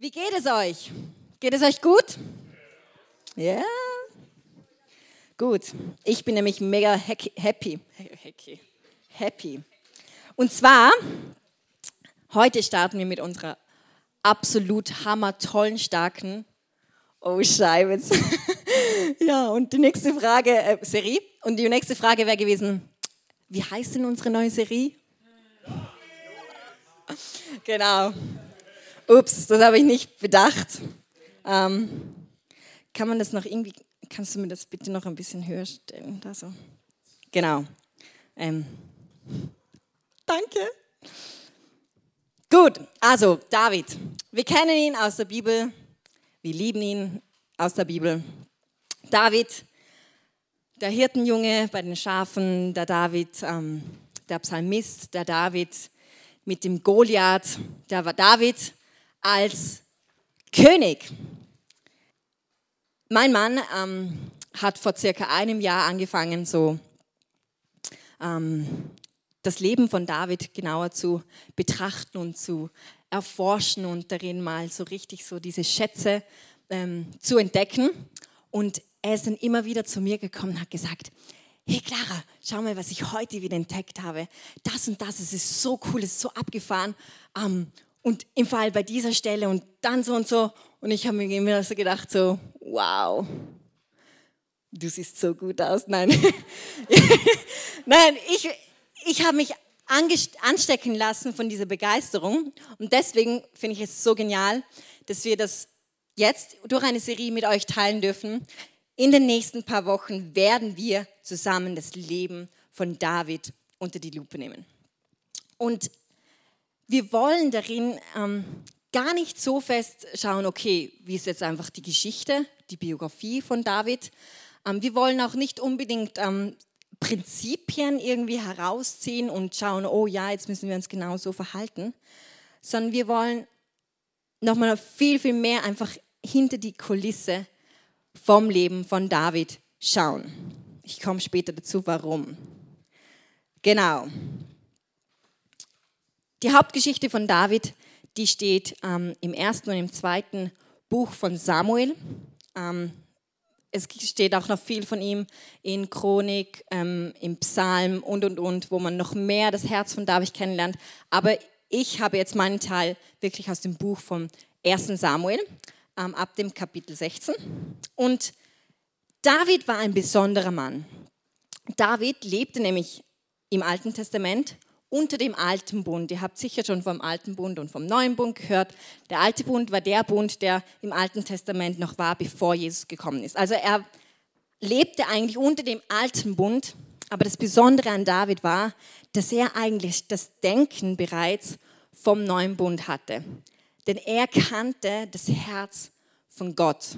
Wie geht es euch? Geht es euch gut? Ja? Gut. Ich bin nämlich mega happy. Happy. Happy. Und zwar, heute starten wir mit unserer absolut hammertollen, starken Oh, Scheibe. ja, und die nächste Frage, äh, Serie. Und die nächste Frage wäre gewesen, wie heißt denn unsere neue Serie? Genau. Ups, das habe ich nicht bedacht. Ähm, kann man das noch irgendwie, kannst du mir das bitte noch ein bisschen höher stellen? Da so. Genau. Ähm, danke. Gut, also David. Wir kennen ihn aus der Bibel. Wir lieben ihn aus der Bibel. David, der Hirtenjunge bei den Schafen, der David, ähm, der Psalmist, der David mit dem Goliath, der war David als König. Mein Mann ähm, hat vor circa einem Jahr angefangen, so ähm, das Leben von David genauer zu betrachten und zu erforschen und darin mal so richtig so diese Schätze ähm, zu entdecken. Und er ist dann immer wieder zu mir gekommen und hat gesagt, hey Clara, schau mal, was ich heute wieder entdeckt habe. Das und das, es ist so cool, es ist so abgefahren. Ähm, und im Fall bei dieser Stelle und dann so und so. Und ich habe mir immer so gedacht, so, wow, du siehst so gut aus. Nein, nein, ich, ich habe mich anstecken lassen von dieser Begeisterung. Und deswegen finde ich es so genial, dass wir das jetzt durch eine Serie mit euch teilen dürfen. In den nächsten paar Wochen werden wir zusammen das Leben von David unter die Lupe nehmen. Und wir wollen darin ähm, gar nicht so fest schauen, okay, wie ist jetzt einfach die Geschichte, die Biografie von David. Ähm, wir wollen auch nicht unbedingt ähm, Prinzipien irgendwie herausziehen und schauen, oh ja, jetzt müssen wir uns genau so verhalten, sondern wir wollen nochmal viel, viel mehr einfach hinter die Kulisse vom Leben von David schauen. Ich komme später dazu, warum. Genau. Die Hauptgeschichte von David, die steht ähm, im ersten und im zweiten Buch von Samuel. Ähm, es steht auch noch viel von ihm in Chronik, ähm, im Psalm und, und, und, wo man noch mehr das Herz von David kennenlernt. Aber ich habe jetzt meinen Teil wirklich aus dem Buch vom 1. Samuel, ähm, ab dem Kapitel 16. Und David war ein besonderer Mann. David lebte nämlich im Alten Testament unter dem alten Bund. Ihr habt sicher schon vom alten Bund und vom neuen Bund gehört. Der alte Bund war der Bund, der im Alten Testament noch war, bevor Jesus gekommen ist. Also er lebte eigentlich unter dem alten Bund, aber das Besondere an David war, dass er eigentlich das Denken bereits vom neuen Bund hatte. Denn er kannte das Herz von Gott.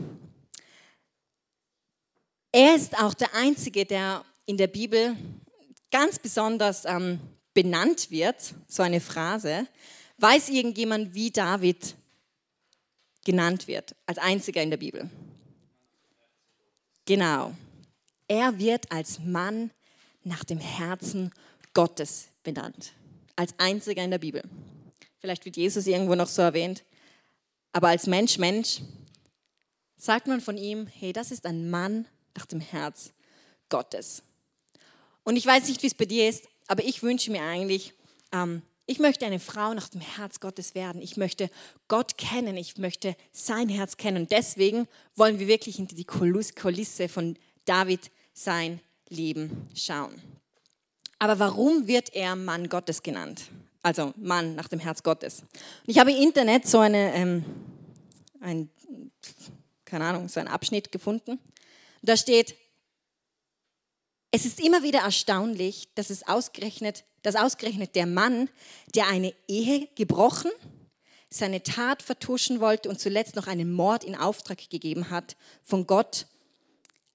Er ist auch der Einzige, der in der Bibel ganz besonders ähm, benannt wird, so eine Phrase, weiß irgendjemand, wie David genannt wird, als einziger in der Bibel? Genau. Er wird als Mann nach dem Herzen Gottes benannt, als einziger in der Bibel. Vielleicht wird Jesus irgendwo noch so erwähnt, aber als Mensch, Mensch, sagt man von ihm, hey, das ist ein Mann nach dem Herz Gottes. Und ich weiß nicht, wie es bei dir ist, aber ich wünsche mir eigentlich, ähm, ich möchte eine Frau nach dem Herz Gottes werden. Ich möchte Gott kennen. Ich möchte sein Herz kennen. Und deswegen wollen wir wirklich hinter die Kulisse von David sein Leben schauen. Aber warum wird er Mann Gottes genannt? Also Mann nach dem Herz Gottes. Und ich habe im Internet so eine, ähm, ein, keine Ahnung, so einen Abschnitt gefunden. Da steht, es ist immer wieder erstaunlich, dass es ausgerechnet, dass ausgerechnet der Mann, der eine Ehe gebrochen, seine Tat vertuschen wollte und zuletzt noch einen Mord in Auftrag gegeben hat, von Gott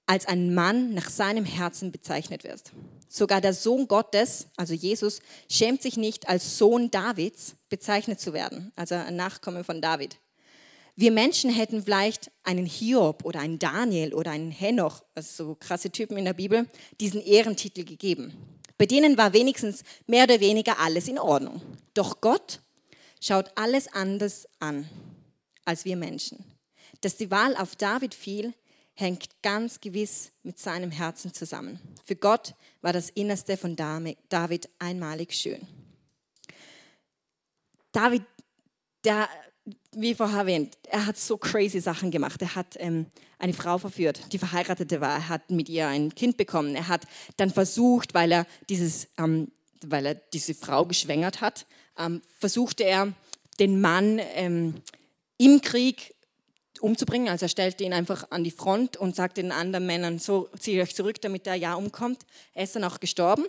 als ein Mann nach seinem Herzen bezeichnet wird. Sogar der Sohn Gottes, also Jesus, schämt sich nicht, als Sohn Davids bezeichnet zu werden, also ein Nachkomme von David. Wir Menschen hätten vielleicht einen Hiob oder einen Daniel oder einen Henoch, also so krasse Typen in der Bibel, diesen Ehrentitel gegeben. Bei denen war wenigstens mehr oder weniger alles in Ordnung. Doch Gott schaut alles anders an. als wir Menschen. Dass die Wahl auf David fiel, hängt ganz gewiss mit seinem Herzen zusammen. Für Gott war das Innerste von David einmalig schön. David, der, wie vorher erwähnt, er hat so crazy Sachen gemacht. Er hat ähm, eine Frau verführt, die verheiratete war. Er hat mit ihr ein Kind bekommen. Er hat dann versucht, weil er, dieses, ähm, weil er diese Frau geschwängert hat, ähm, versuchte er, den Mann ähm, im Krieg umzubringen. Also er stellte ihn einfach an die Front und sagte den anderen Männern, so zieht euch zurück, damit er ja umkommt. Er ist dann auch gestorben.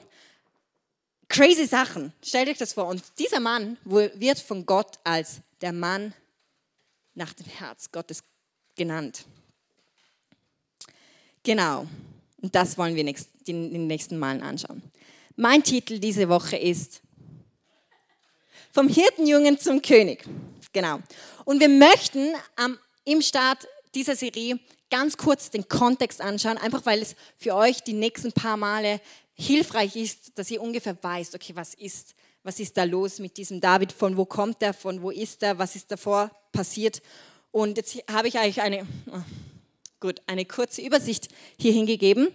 Crazy Sachen, stellt euch das vor. Und dieser Mann wird von Gott als der Mann nach dem Herz Gottes genannt. Genau, und das wollen wir in den nächsten Malen anschauen. Mein Titel diese Woche ist Vom Hirtenjungen zum König. Genau. Und wir möchten am, im Start dieser Serie ganz kurz den Kontext anschauen, einfach weil es für euch die nächsten paar Male hilfreich ist, dass ihr ungefähr weißt, okay, was ist, was ist da los mit diesem David, von wo kommt er, von wo ist er, was ist davor passiert. Und jetzt habe ich eigentlich eine, oh, gut, eine kurze Übersicht hier hingegeben.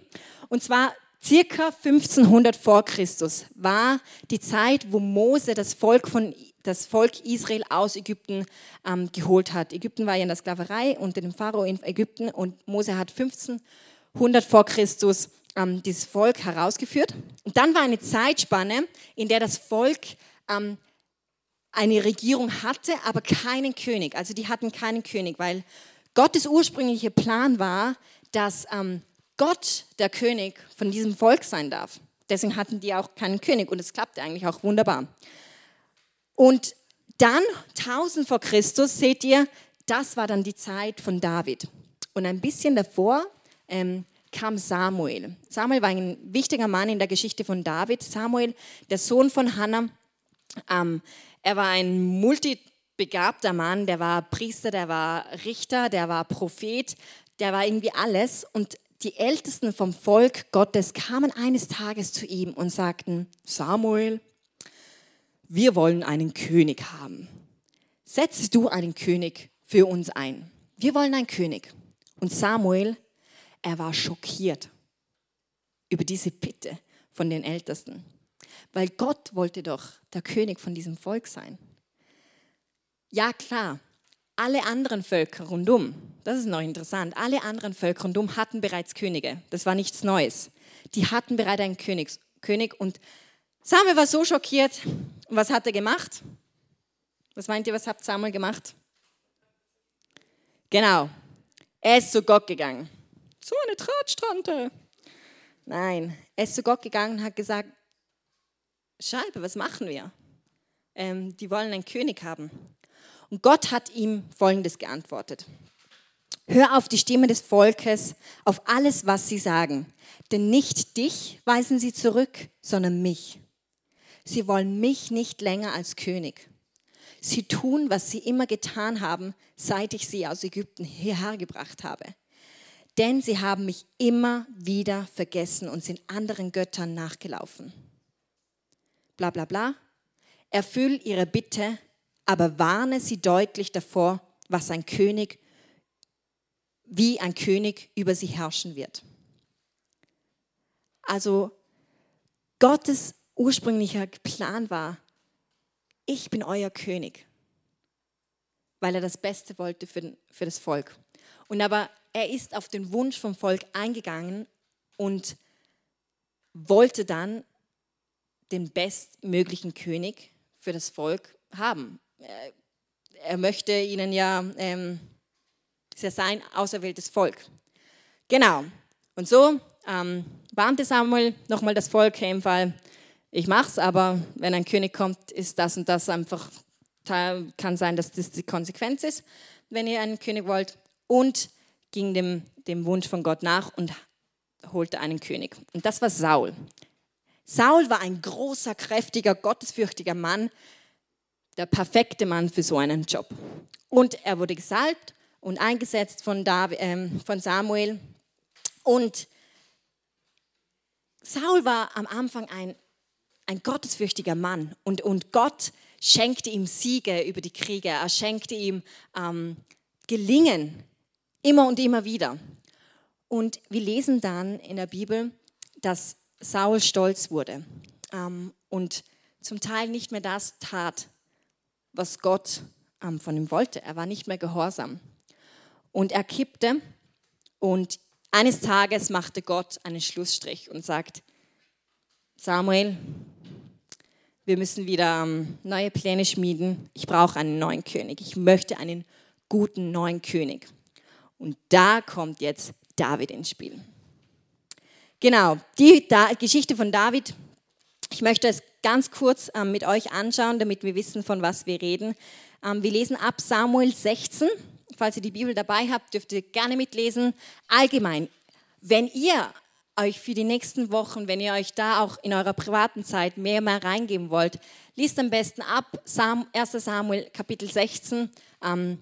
Und zwar circa 1500 vor Christus war die Zeit, wo Mose das Volk, von, das Volk Israel aus Ägypten ähm, geholt hat. Ägypten war ja in der Sklaverei unter dem Pharao in Ägypten und Mose hat 1500 vor Christus ähm, dieses Volk herausgeführt. Und dann war eine Zeitspanne, in der das Volk ähm, eine Regierung hatte, aber keinen König. Also die hatten keinen König, weil Gottes ursprüngliche Plan war, dass ähm, Gott der König von diesem Volk sein darf. Deswegen hatten die auch keinen König und es klappte eigentlich auch wunderbar. Und dann, 1000 vor Christus, seht ihr, das war dann die Zeit von David. Und ein bisschen davor ähm, kam Samuel. Samuel war ein wichtiger Mann in der Geschichte von David. Samuel, der Sohn von Hannah, ähm, er war ein multibegabter Mann, der war Priester, der war Richter, der war Prophet, der war irgendwie alles. Und die Ältesten vom Volk Gottes kamen eines Tages zu ihm und sagten, Samuel, wir wollen einen König haben. Setze du einen König für uns ein. Wir wollen einen König. Und Samuel er war schockiert über diese Bitte von den Ältesten, weil Gott wollte doch der König von diesem Volk sein. Ja klar, alle anderen Völker rundum, das ist noch interessant, alle anderen Völker rundum hatten bereits Könige. Das war nichts Neues. Die hatten bereits einen Königs, König und Samuel war so schockiert. Und was hat er gemacht? Was meint ihr, was hat Samuel gemacht? Genau, er ist zu Gott gegangen so eine Tratstante. Nein, er ist zu Gott gegangen und hat gesagt, Scheibe, was machen wir? Ähm, die wollen einen König haben. Und Gott hat ihm Folgendes geantwortet. Hör auf die Stimme des Volkes, auf alles, was sie sagen. Denn nicht dich weisen sie zurück, sondern mich. Sie wollen mich nicht länger als König. Sie tun, was sie immer getan haben, seit ich sie aus Ägypten hierher gebracht habe denn sie haben mich immer wieder vergessen und sind anderen Göttern nachgelaufen. Bla bla bla. Erfüll ihre Bitte, aber warne sie deutlich davor, was ein König, wie ein König über sie herrschen wird. Also Gottes ursprünglicher Plan war, ich bin euer König, weil er das Beste wollte für, für das Volk. Und aber er ist auf den Wunsch vom Volk eingegangen und wollte dann den bestmöglichen König für das Volk haben. Er möchte ihnen ja, ähm, ist ja sein auserwähltes Volk. Genau. Und so ähm, warnte Samuel nochmal das Volk, hey, im Fall, ich mach's, aber wenn ein König kommt, ist das und das einfach, kann sein, dass das die Konsequenz ist, wenn ihr einen König wollt. Und ging dem, dem Wunsch von Gott nach und holte einen König. Und das war Saul. Saul war ein großer, kräftiger, gottesfürchtiger Mann, der perfekte Mann für so einen Job. Und er wurde gesalbt und eingesetzt von, David, äh, von Samuel. Und Saul war am Anfang ein, ein gottesfürchtiger Mann und, und Gott schenkte ihm Siege über die Kriege, er schenkte ihm ähm, Gelingen, immer und immer wieder. Und wir lesen dann in der Bibel, dass Saul stolz wurde ähm, und zum Teil nicht mehr das tat, was Gott ähm, von ihm wollte. Er war nicht mehr gehorsam. Und er kippte und eines Tages machte Gott einen Schlussstrich und sagt, Samuel, wir müssen wieder ähm, neue Pläne schmieden. Ich brauche einen neuen König. Ich möchte einen guten neuen König. Und da kommt jetzt David ins Spiel. Genau, die Geschichte von David. Ich möchte es ganz kurz ähm, mit euch anschauen, damit wir wissen, von was wir reden. Ähm, wir lesen ab Samuel 16. Falls ihr die Bibel dabei habt, dürft ihr gerne mitlesen. Allgemein, wenn ihr euch für die nächsten Wochen, wenn ihr euch da auch in eurer privaten Zeit mehr mal reingeben wollt, liest am besten ab 1 Samuel Kapitel 16. Ähm,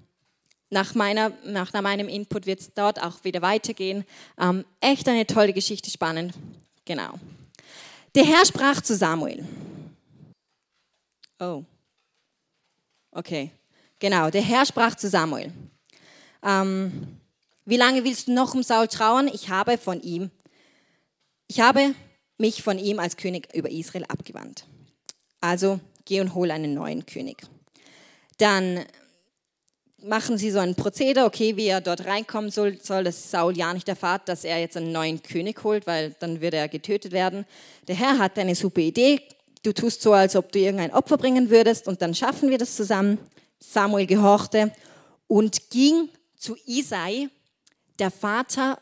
nach, meiner, nach meinem Input wird es dort auch wieder weitergehen. Ähm, echt eine tolle Geschichte, spannend. Genau. Der Herr sprach zu Samuel. Oh. Okay. Genau, der Herr sprach zu Samuel. Ähm, wie lange willst du noch um Saul trauern? Ich habe von ihm, ich habe mich von ihm als König über Israel abgewandt. Also geh und hol einen neuen König. Dann machen sie so ein Prozedere, okay, wie er dort reinkommen soll, soll, dass Saul ja nicht erfahrt, dass er jetzt einen neuen König holt, weil dann würde er getötet werden. Der Herr hat eine super Idee. Du tust so, als ob du irgendein Opfer bringen würdest und dann schaffen wir das zusammen. Samuel gehorchte und ging zu Isai, der Vater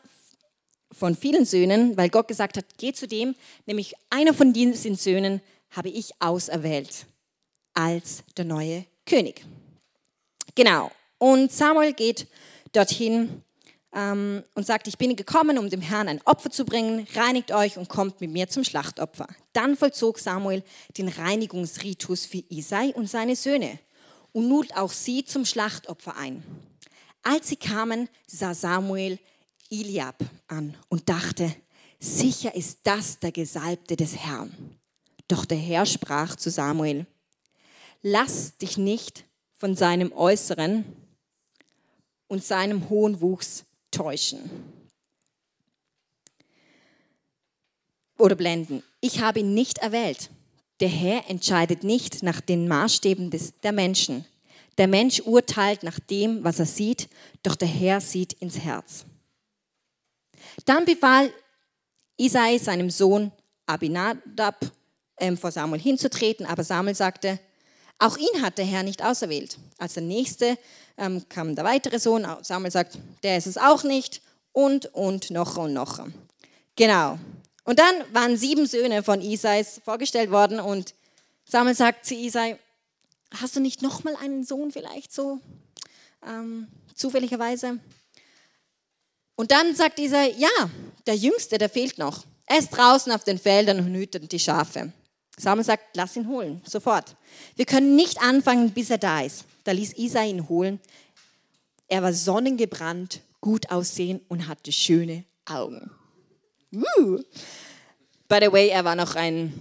von vielen Söhnen, weil Gott gesagt hat, geh zu dem, nämlich einer von diesen Söhnen habe ich auserwählt als der neue König. Genau. Und Samuel geht dorthin ähm, und sagt, ich bin gekommen, um dem Herrn ein Opfer zu bringen, reinigt euch und kommt mit mir zum Schlachtopfer. Dann vollzog Samuel den Reinigungsritus für Isai und seine Söhne und lud auch sie zum Schlachtopfer ein. Als sie kamen, sah Samuel Eliab an und dachte, sicher ist das der Gesalbte des Herrn. Doch der Herr sprach zu Samuel, lass dich nicht von seinem Äußeren und seinem hohen Wuchs täuschen oder blenden. Ich habe ihn nicht erwählt. Der Herr entscheidet nicht nach den Maßstäben des, der Menschen. Der Mensch urteilt nach dem, was er sieht, doch der Herr sieht ins Herz. Dann befahl Isai seinem Sohn Abinadab ähm, vor Samuel hinzutreten, aber Samuel sagte, auch ihn hat der Herr nicht auserwählt. Als der nächste ähm, kam der weitere Sohn, Samuel sagt, der ist es auch nicht und, und, noch und noch. Genau. Und dann waren sieben Söhne von Isais vorgestellt worden und Samuel sagt zu Isai, hast du nicht noch mal einen Sohn vielleicht so ähm, zufälligerweise? Und dann sagt dieser, ja, der Jüngste, der fehlt noch. Er ist draußen auf den Feldern und hütet die Schafe. Samuel sagt, lass ihn holen, sofort. Wir können nicht anfangen, bis er da ist. Da ließ Isai ihn holen. Er war sonnengebrannt, gut aussehen und hatte schöne Augen. Uh. By the way, er war noch ein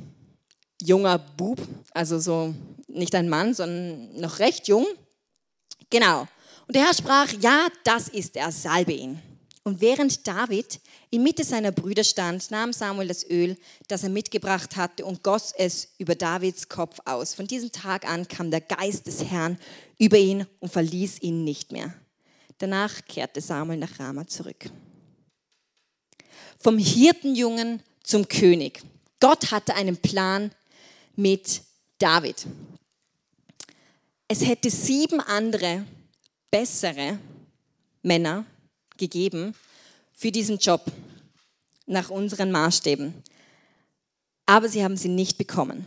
junger Bub, also so nicht ein Mann, sondern noch recht jung. Genau. Und der Herr sprach, ja, das ist er, salbe ihn. Und während David in Mitte seiner Brüder stand, nahm Samuel das Öl, das er mitgebracht hatte, und goss es über Davids Kopf aus. Von diesem Tag an kam der Geist des Herrn über ihn und verließ ihn nicht mehr. Danach kehrte Samuel nach Rama zurück. Vom Hirtenjungen zum König. Gott hatte einen Plan mit David. Es hätte sieben andere bessere Männer gegeben für diesen Job nach unseren Maßstäben. Aber sie haben sie nicht bekommen.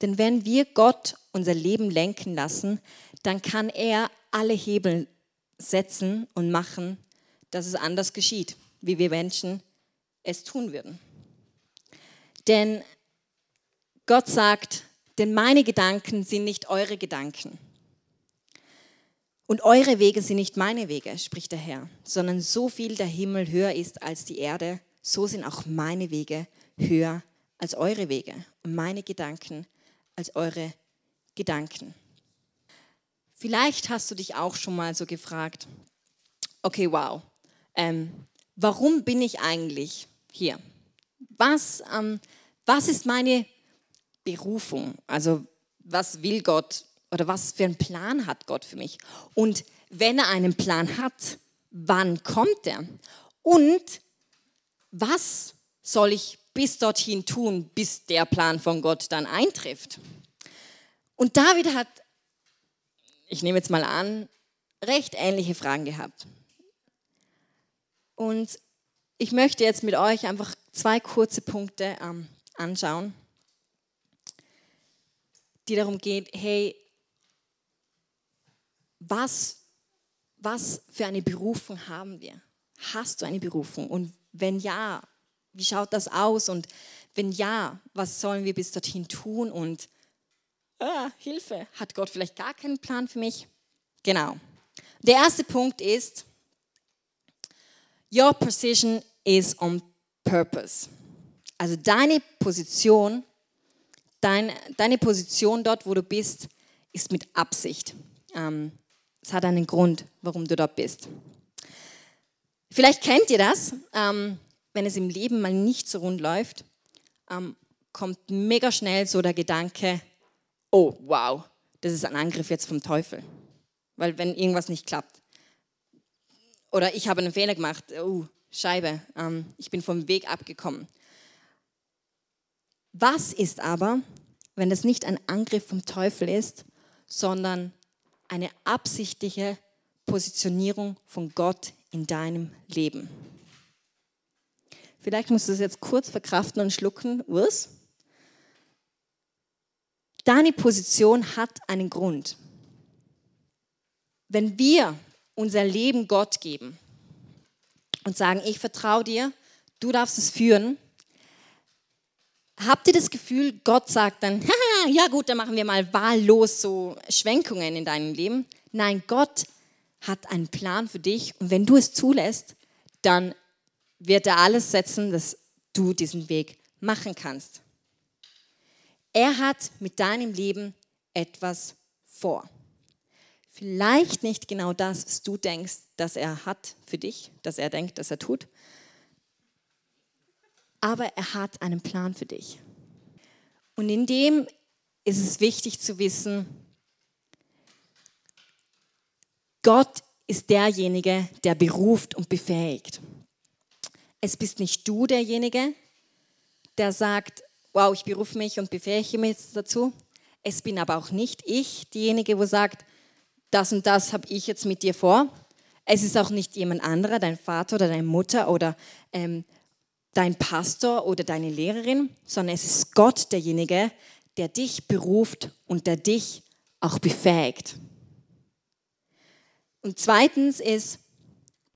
Denn wenn wir Gott unser Leben lenken lassen, dann kann er alle Hebel setzen und machen, dass es anders geschieht, wie wir Menschen es tun würden. Denn Gott sagt, denn meine Gedanken sind nicht eure Gedanken. Und eure Wege sind nicht meine Wege, spricht der Herr, sondern so viel der Himmel höher ist als die Erde, so sind auch meine Wege höher als eure Wege und meine Gedanken als eure Gedanken. Vielleicht hast du dich auch schon mal so gefragt, okay, wow, ähm, warum bin ich eigentlich hier? Was, ähm, was ist meine Berufung? Also was will Gott oder was für einen Plan hat Gott für mich? Und wenn er einen Plan hat, wann kommt er? Und was soll ich bis dorthin tun, bis der Plan von Gott dann eintrifft? Und David hat, ich nehme jetzt mal an, recht ähnliche Fragen gehabt. Und ich möchte jetzt mit euch einfach zwei kurze Punkte ähm, anschauen, die darum geht, hey, was, was für eine Berufung haben wir? Hast du eine Berufung? Und wenn ja, wie schaut das aus? Und wenn ja, was sollen wir bis dorthin tun? Und ah, Hilfe, hat Gott vielleicht gar keinen Plan für mich? Genau. Der erste Punkt ist, Your position is on purpose. Also deine Position, dein, deine Position dort, wo du bist, ist mit Absicht. Ähm, es hat einen Grund, warum du dort bist. Vielleicht kennt ihr das, ähm, wenn es im Leben mal nicht so rund läuft, ähm, kommt mega schnell so der Gedanke, oh wow, das ist ein Angriff jetzt vom Teufel. Weil wenn irgendwas nicht klappt, oder ich habe einen Fehler gemacht. Oh, Scheibe, ähm, ich bin vom Weg abgekommen. Was ist aber, wenn das nicht ein Angriff vom Teufel ist, sondern eine absichtliche Positionierung von Gott in deinem Leben? Vielleicht musst du es jetzt kurz verkraften und schlucken. Was? Deine Position hat einen Grund. Wenn wir unser Leben Gott geben und sagen, ich vertraue dir, du darfst es führen, habt ihr das Gefühl, Gott sagt dann, ja gut, dann machen wir mal wahllos so Schwenkungen in deinem Leben? Nein, Gott hat einen Plan für dich und wenn du es zulässt, dann wird er alles setzen, dass du diesen Weg machen kannst. Er hat mit deinem Leben etwas vor. Vielleicht nicht genau das, was du denkst, dass er hat für dich, dass er denkt, dass er tut. Aber er hat einen Plan für dich. Und in dem ist es wichtig zu wissen, Gott ist derjenige, der beruft und befähigt. Es bist nicht du derjenige, der sagt, wow, ich berufe mich und befähige mich dazu. Es bin aber auch nicht ich diejenige, wo sagt, das und das habe ich jetzt mit dir vor. Es ist auch nicht jemand anderer, dein Vater oder deine Mutter oder ähm, dein Pastor oder deine Lehrerin, sondern es ist Gott derjenige, der dich beruft und der dich auch befähigt. Und zweitens ist,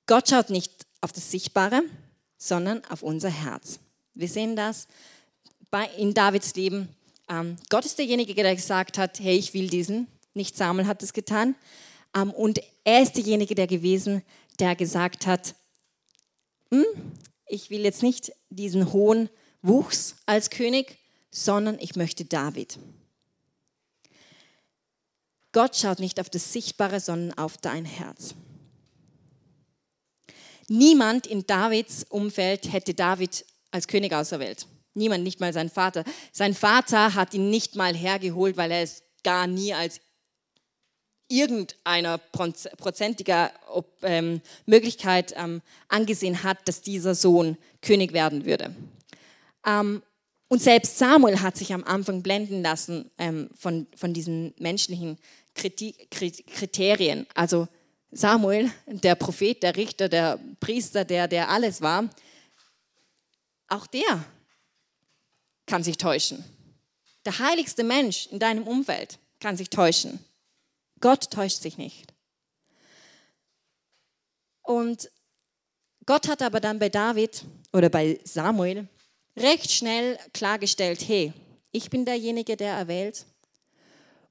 Gott schaut nicht auf das Sichtbare, sondern auf unser Herz. Wir sehen das in Davids Leben. Ähm, Gott ist derjenige, der gesagt hat, hey, ich will diesen nicht Samuel hat es getan. Ähm, und er ist derjenige der gewesen, der gesagt hat, hm, ich will jetzt nicht diesen hohen Wuchs als König, sondern ich möchte David. Gott schaut nicht auf das Sichtbare, sondern auf dein Herz. Niemand in Davids Umfeld hätte David als König auserwählt. Niemand, nicht mal sein Vater. Sein Vater hat ihn nicht mal hergeholt, weil er es gar nie als irgendeiner prozentiger ähm, Möglichkeit ähm, angesehen hat, dass dieser Sohn König werden würde. Ähm, und selbst Samuel hat sich am Anfang blenden lassen ähm, von, von diesen menschlichen Kriterien. Also Samuel, der Prophet, der Richter, der Priester, der, der alles war, auch der kann sich täuschen. Der heiligste Mensch in deinem Umfeld kann sich täuschen. Gott täuscht sich nicht. Und Gott hat aber dann bei David oder bei Samuel recht schnell klargestellt, hey, ich bin derjenige, der erwählt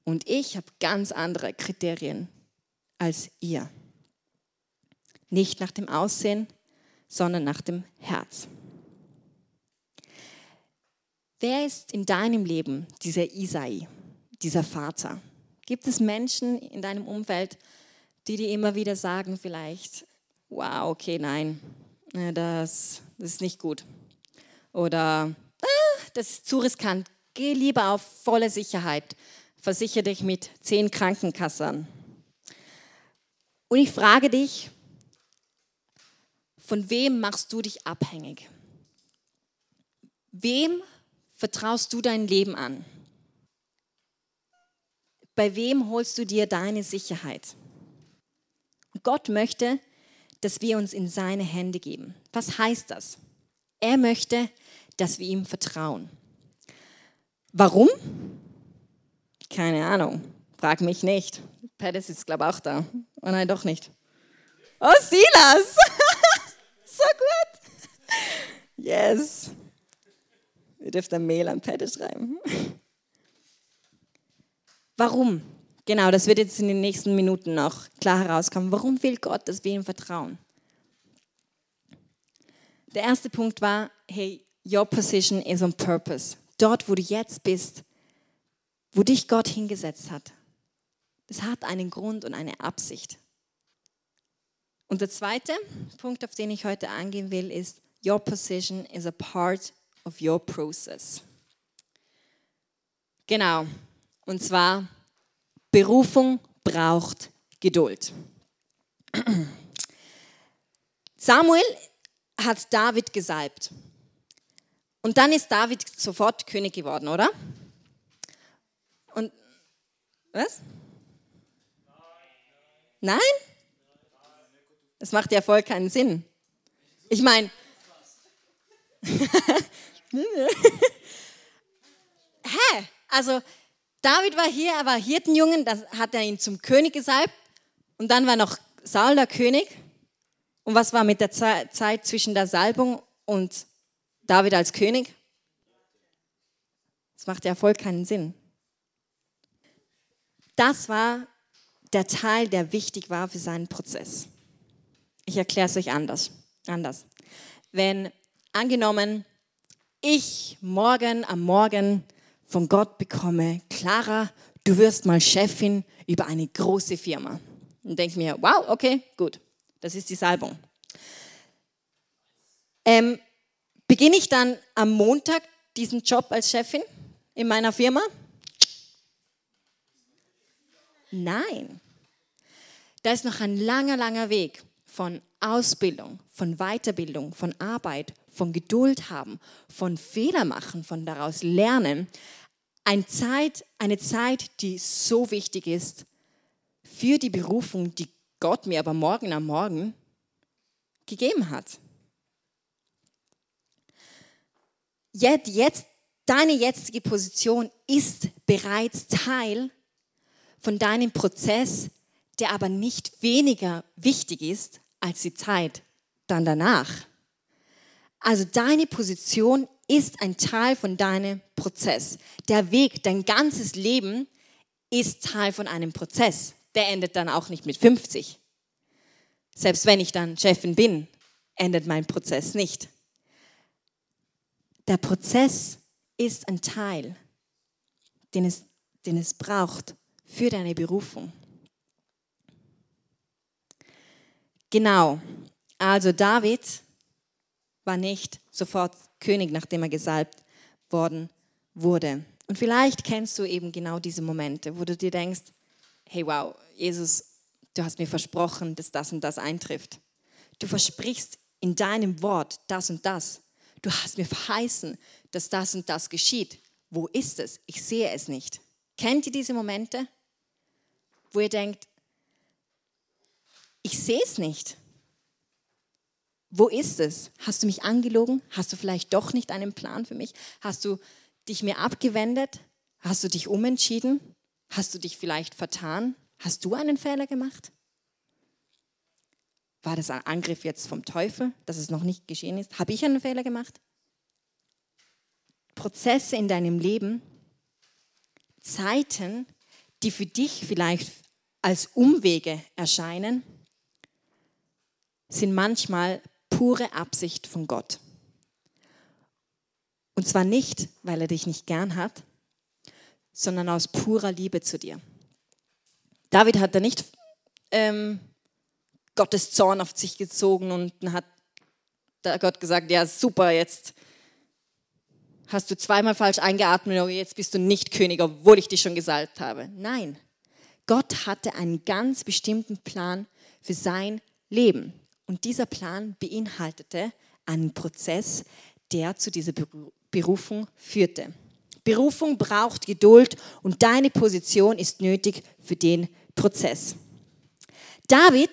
und ich habe ganz andere Kriterien als ihr. Nicht nach dem Aussehen, sondern nach dem Herz. Wer ist in deinem Leben dieser Isai, dieser Vater? Gibt es Menschen in deinem Umfeld, die dir immer wieder sagen vielleicht, wow, okay, nein, das, das ist nicht gut. Oder ah, das ist zu riskant, geh lieber auf volle Sicherheit, versichere dich mit zehn Krankenkassern. Und ich frage dich, von wem machst du dich abhängig? Wem vertraust du dein Leben an? Bei wem holst du dir deine Sicherheit? Gott möchte, dass wir uns in seine Hände geben. Was heißt das? Er möchte, dass wir ihm vertrauen. Warum? Keine Ahnung. Frag mich nicht. Pettis ist, glaube ich, auch da. Oh nein, doch nicht. Oh, Silas! so gut! Yes. Ihr dürft ein Mail an Pettis schreiben. Warum? Genau, das wird jetzt in den nächsten Minuten noch klar herauskommen. Warum will Gott, dass wir ihm vertrauen? Der erste Punkt war, hey, your position is on purpose. Dort, wo du jetzt bist, wo dich Gott hingesetzt hat, das hat einen Grund und eine Absicht. Und der zweite Punkt, auf den ich heute eingehen will, ist, your position is a part of your process. Genau, und zwar Berufung braucht Geduld. Samuel hat David gesalbt. Und dann ist David sofort König geworden, oder? Und was? Nein? Das macht ja voll keinen Sinn. Ich meine, hä? Also David war hier, er war Hirtenjungen, dann hat er ihn zum König gesalbt und dann war noch Saul der König. Und was war mit der Zeit zwischen der Salbung und David als König? Das macht ja voll keinen Sinn. Das war der Teil, der wichtig war für seinen Prozess. Ich erkläre es euch anders. anders. Wenn angenommen, ich morgen am Morgen von Gott bekomme, Clara, du wirst mal Chefin über eine große Firma. Und denke mir, wow, okay, gut, das ist die Salbung. Ähm, beginne ich dann am Montag diesen Job als Chefin in meiner Firma? Nein. Da ist noch ein langer, langer Weg von Ausbildung, von Weiterbildung, von Arbeit, von Geduld haben, von Fehler machen, von daraus lernen. Eine Zeit, eine Zeit, die so wichtig ist für die Berufung, die Gott mir aber morgen am Morgen gegeben hat. Jetzt, jetzt, deine jetzige Position ist bereits Teil von deinem Prozess, der aber nicht weniger wichtig ist als die Zeit dann danach. Also deine Position ist ein Teil von deinem Prozess. Der Weg, dein ganzes Leben ist Teil von einem Prozess. Der endet dann auch nicht mit 50. Selbst wenn ich dann Chefin bin, endet mein Prozess nicht. Der Prozess ist ein Teil, den es, den es braucht für deine Berufung. Genau, also David war nicht sofort König, nachdem er gesalbt worden wurde. Und vielleicht kennst du eben genau diese Momente, wo du dir denkst, hey wow, Jesus, du hast mir versprochen, dass das und das eintrifft. Du versprichst in deinem Wort das und das. Du hast mir verheißen, dass das und das geschieht. Wo ist es? Ich sehe es nicht. Kennt ihr diese Momente, wo ihr denkt, ich sehe es nicht? Wo ist es? Hast du mich angelogen? Hast du vielleicht doch nicht einen Plan für mich? Hast du dich mir abgewendet? Hast du dich umentschieden? Hast du dich vielleicht vertan? Hast du einen Fehler gemacht? War das ein Angriff jetzt vom Teufel, dass es noch nicht geschehen ist? Habe ich einen Fehler gemacht? Prozesse in deinem Leben, Zeiten, die für dich vielleicht als Umwege erscheinen, sind manchmal pure Absicht von Gott. Und zwar nicht, weil er dich nicht gern hat, sondern aus purer Liebe zu dir. David hat da nicht ähm, Gottes Zorn auf sich gezogen und hat da Gott gesagt, ja super, jetzt hast du zweimal falsch eingeatmet, aber jetzt bist du nicht König, obwohl ich dich schon gesalbt habe. Nein, Gott hatte einen ganz bestimmten Plan für sein Leben. Und dieser Plan beinhaltete einen Prozess, der zu dieser Berufung führte. Berufung braucht Geduld und deine Position ist nötig für den Prozess. David,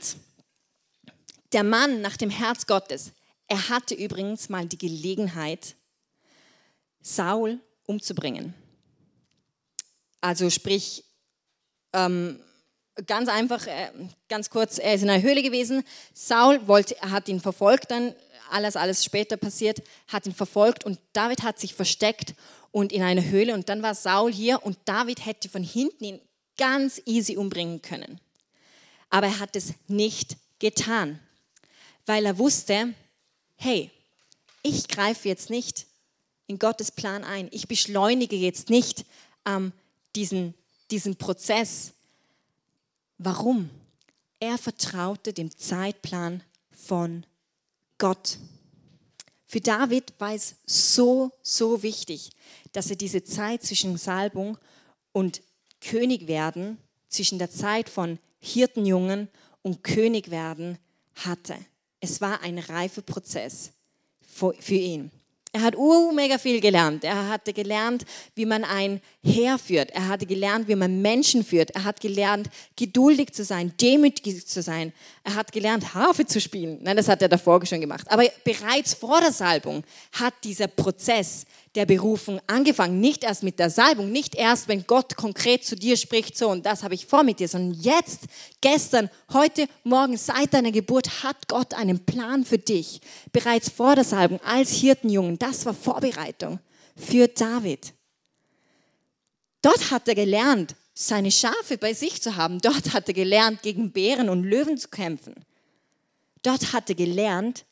der Mann nach dem Herz Gottes, er hatte übrigens mal die Gelegenheit, Saul umzubringen. Also sprich, ähm, ganz einfach, äh, ganz kurz, er ist in einer Höhle gewesen. Saul wollte, hat ihn verfolgt, dann alles, alles später passiert, hat ihn verfolgt und David hat sich versteckt und in einer Höhle und dann war Saul hier und David hätte von hinten ihn ganz easy umbringen können. Aber er hat es nicht getan, weil er wusste, hey, ich greife jetzt nicht in Gottes Plan ein. Ich beschleunige jetzt nicht ähm, diesen, diesen Prozess. Warum? Er vertraute dem Zeitplan von Gott. Für David war es so, so wichtig, dass er diese Zeit zwischen Salbung und König werden, zwischen der Zeit von Hirtenjungen und König werden hatte. Es war ein reifer Prozess für ihn. Er hat mega viel gelernt. Er hatte gelernt, wie man ein Heer führt. Er hatte gelernt, wie man Menschen führt. Er hat gelernt, geduldig zu sein, demütig zu sein. Er hat gelernt, Harfe zu spielen. Nein, das hat er davor schon gemacht. Aber bereits vor der Salbung hat dieser Prozess der Berufung angefangen. Nicht erst mit der Salbung, nicht erst, wenn Gott konkret zu dir spricht, so und das habe ich vor mit dir, sondern jetzt, gestern, heute, morgen, seit deiner Geburt hat Gott einen Plan für dich. Bereits vor der Salbung als Hirtenjungen. Das war Vorbereitung für David. Dort hat er gelernt, seine Schafe bei sich zu haben. Dort hat er gelernt, gegen Bären und Löwen zu kämpfen. Dort hat er gelernt,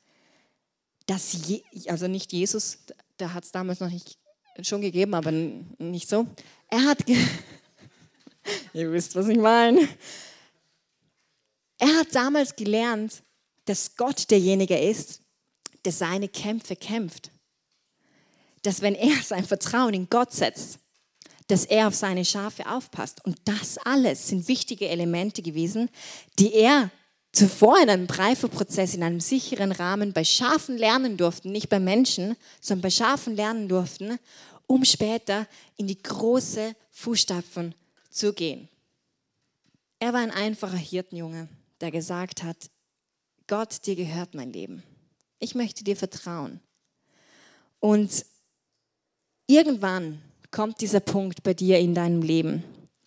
dass, Je also nicht Jesus, da hat es damals noch nicht schon gegeben, aber nicht so. Er hat, ihr wisst, was ich meine. Er hat damals gelernt, dass Gott derjenige ist, der seine Kämpfe kämpft. Dass wenn er sein Vertrauen in Gott setzt, dass er auf seine Schafe aufpasst. Und das alles sind wichtige Elemente gewesen, die er zuvor in einem Reifeprozess, in einem sicheren Rahmen bei Schafen lernen durften, nicht bei Menschen, sondern bei Schafen lernen durften, um später in die große Fußstapfen zu gehen. Er war ein einfacher Hirtenjunge, der gesagt hat, Gott, dir gehört mein Leben. Ich möchte dir vertrauen. Und irgendwann kommt dieser Punkt bei dir in deinem Leben,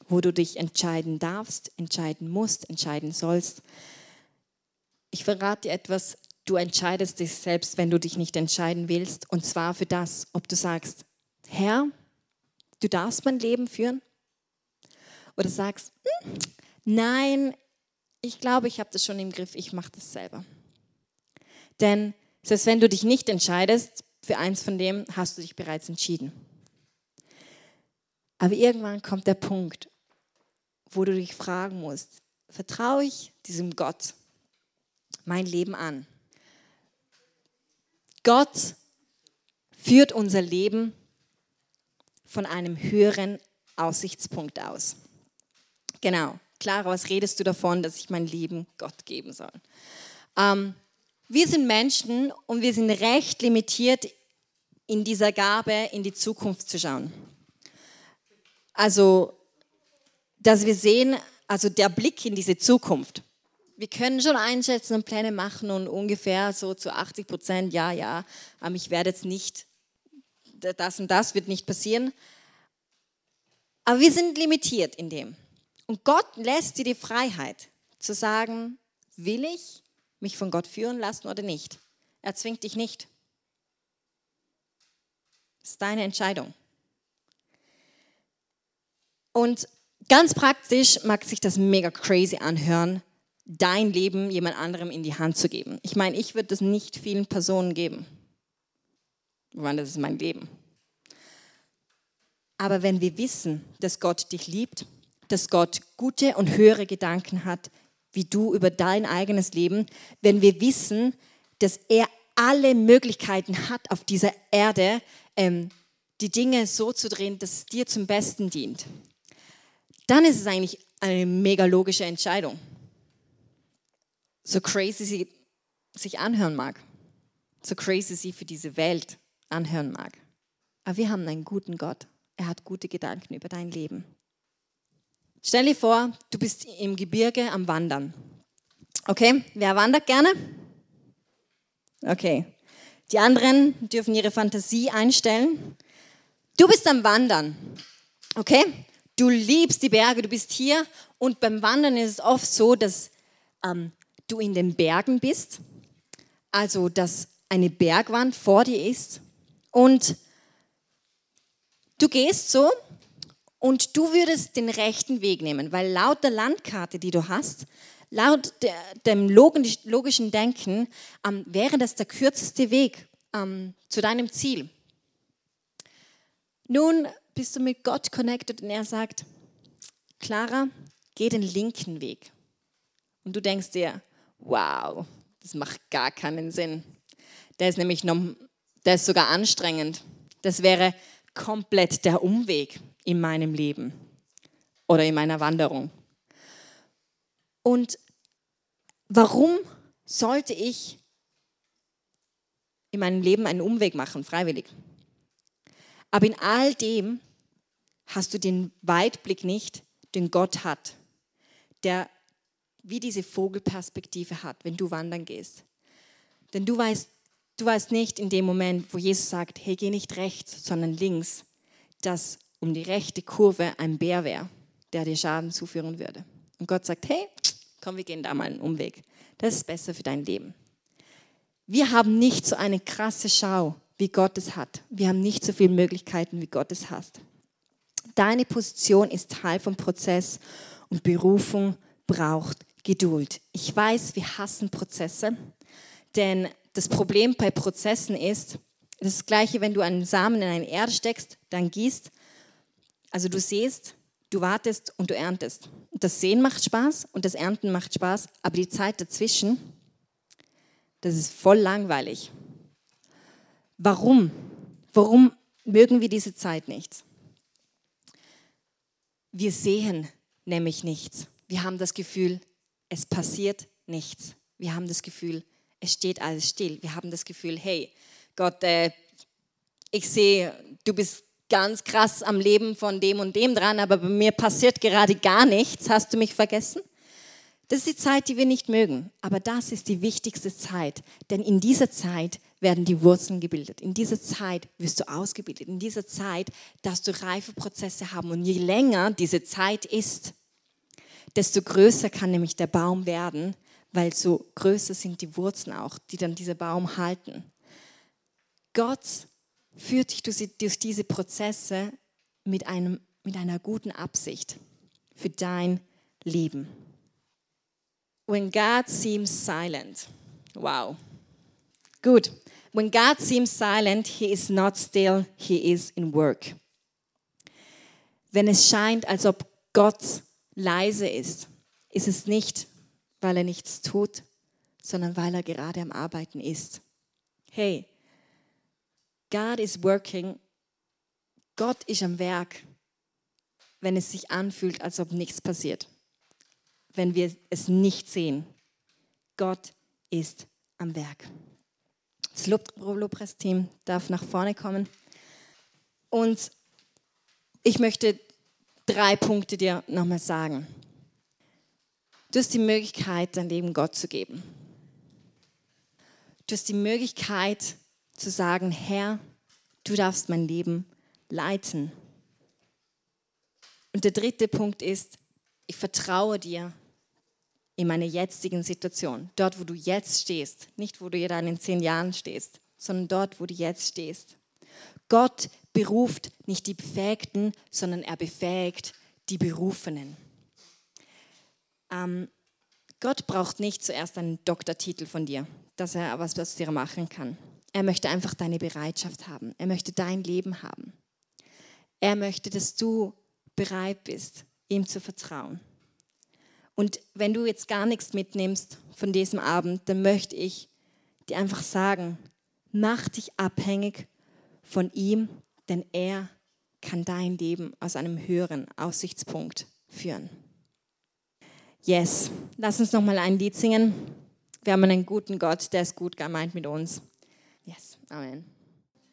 wo du dich entscheiden darfst, entscheiden musst, entscheiden sollst. Ich verrate dir etwas, du entscheidest dich selbst, wenn du dich nicht entscheiden willst, und zwar für das, ob du sagst, Herr, du darfst mein Leben führen, oder sagst, hm, nein, ich glaube, ich habe das schon im Griff, ich mache das selber. Denn selbst wenn du dich nicht entscheidest, für eins von dem hast du dich bereits entschieden. Aber irgendwann kommt der Punkt, wo du dich fragen musst, vertraue ich diesem Gott mein Leben an? Gott führt unser Leben von einem höheren Aussichtspunkt aus. Genau. Clara, was redest du davon, dass ich mein Leben Gott geben soll? Ähm, wir sind Menschen und wir sind recht limitiert in dieser Gabe, in die Zukunft zu schauen. Also, dass wir sehen, also der Blick in diese Zukunft. Wir können schon einschätzen und Pläne machen und ungefähr so zu 80 Prozent, ja, ja, ich werde jetzt nicht, das und das wird nicht passieren. Aber wir sind limitiert in dem. Und Gott lässt dir die Freiheit zu sagen, will ich mich von Gott führen lassen oder nicht. Er zwingt dich nicht. Das ist deine Entscheidung. Und ganz praktisch mag sich das mega crazy anhören, dein Leben jemand anderem in die Hand zu geben. Ich meine, ich würde das nicht vielen Personen geben. Weil das ist mein Leben. Aber wenn wir wissen, dass Gott dich liebt, dass Gott gute und höhere Gedanken hat, wie du über dein eigenes Leben, wenn wir wissen, dass er alle Möglichkeiten hat auf dieser Erde, ähm, die Dinge so zu drehen, dass es dir zum Besten dient. Dann ist es eigentlich eine mega logische Entscheidung. So crazy sie sich anhören mag, so crazy sie für diese Welt anhören mag. Aber wir haben einen guten Gott. Er hat gute Gedanken über dein Leben. Stell dir vor, du bist im Gebirge am Wandern. Okay, wer wandert gerne? Okay. Die anderen dürfen ihre Fantasie einstellen. Du bist am Wandern. Okay? Du liebst die Berge, du bist hier und beim Wandern ist es oft so, dass ähm, du in den Bergen bist, also dass eine Bergwand vor dir ist und du gehst so und du würdest den rechten Weg nehmen, weil laut der Landkarte, die du hast, laut der, dem logischen Denken ähm, wäre das der kürzeste Weg ähm, zu deinem Ziel. Nun bist du mit Gott connected und er sagt, Clara, geh den linken Weg. Und du denkst dir, wow, das macht gar keinen Sinn. Der ist nämlich noch, der ist sogar anstrengend. Das wäre komplett der Umweg in meinem Leben oder in meiner Wanderung. Und warum sollte ich in meinem Leben einen Umweg machen, freiwillig? Aber in all dem hast du den Weitblick nicht, den Gott hat, der wie diese Vogelperspektive hat, wenn du wandern gehst. Denn du weißt, du weißt nicht in dem Moment, wo Jesus sagt, hey, geh nicht rechts, sondern links, dass um die rechte Kurve ein Bär wäre, der dir Schaden zuführen würde. Und Gott sagt, hey, komm, wir gehen da mal einen Umweg. Das ist besser für dein Leben. Wir haben nicht so eine krasse Schau, wie Gott es hat. Wir haben nicht so viele Möglichkeiten, wie Gott es hat. Deine Position ist Teil vom Prozess und Berufung braucht Geduld. Ich weiß, wir hassen Prozesse, denn das Problem bei Prozessen ist, das gleiche, wenn du einen Samen in eine Erde steckst, dann gießt, also du siehst, du wartest und du erntest. Das Sehen macht Spaß und das Ernten macht Spaß, aber die Zeit dazwischen, das ist voll langweilig. Warum? Warum mögen wir diese Zeit nicht? Wir sehen nämlich nichts. Wir haben das Gefühl, es passiert nichts. Wir haben das Gefühl, es steht alles still. Wir haben das Gefühl, hey, Gott, äh, ich sehe, du bist ganz krass am Leben von dem und dem dran, aber bei mir passiert gerade gar nichts. Hast du mich vergessen? Das ist die Zeit, die wir nicht mögen. Aber das ist die wichtigste Zeit. Denn in dieser Zeit werden die Wurzeln gebildet. In dieser Zeit wirst du ausgebildet. In dieser Zeit darfst du reife Prozesse haben. Und je länger diese Zeit ist, desto größer kann nämlich der Baum werden, weil so größer sind die Wurzeln auch, die dann dieser Baum halten. Gott führt dich durch diese Prozesse mit, einem, mit einer guten Absicht für dein Leben. When God seems silent. Wow. Gut. When God seems silent, he is not still, he is in work. Wenn es scheint, als ob Gott leise ist, ist es nicht, weil er nichts tut, sondern weil er gerade am Arbeiten ist. Hey, God is working. Gott ist am Werk, wenn es sich anfühlt, als ob nichts passiert. Wenn wir es nicht sehen. Gott ist am Werk. Das Lobpreisteam darf nach vorne kommen. Und ich möchte drei Punkte dir nochmal sagen. Du hast die Möglichkeit, dein Leben Gott zu geben. Du hast die Möglichkeit zu sagen, Herr, du darfst mein Leben leiten. Und der dritte Punkt ist, ich vertraue dir in meiner jetzigen Situation, dort, wo du jetzt stehst, nicht wo du dann in zehn Jahren stehst, sondern dort, wo du jetzt stehst. Gott beruft nicht die Befähigten, sondern er befähigt die Berufenen. Ähm, Gott braucht nicht zuerst einen Doktortitel von dir, dass er was aus dir machen kann. Er möchte einfach deine Bereitschaft haben. Er möchte dein Leben haben. Er möchte, dass du bereit bist, ihm zu vertrauen. Und wenn du jetzt gar nichts mitnimmst von diesem Abend, dann möchte ich dir einfach sagen, mach dich abhängig von ihm, denn er kann dein Leben aus einem höheren Aussichtspunkt führen. Yes, lass uns noch mal ein Lied singen. Wir haben einen guten Gott, der ist gut gemeint mit uns. Yes, Amen.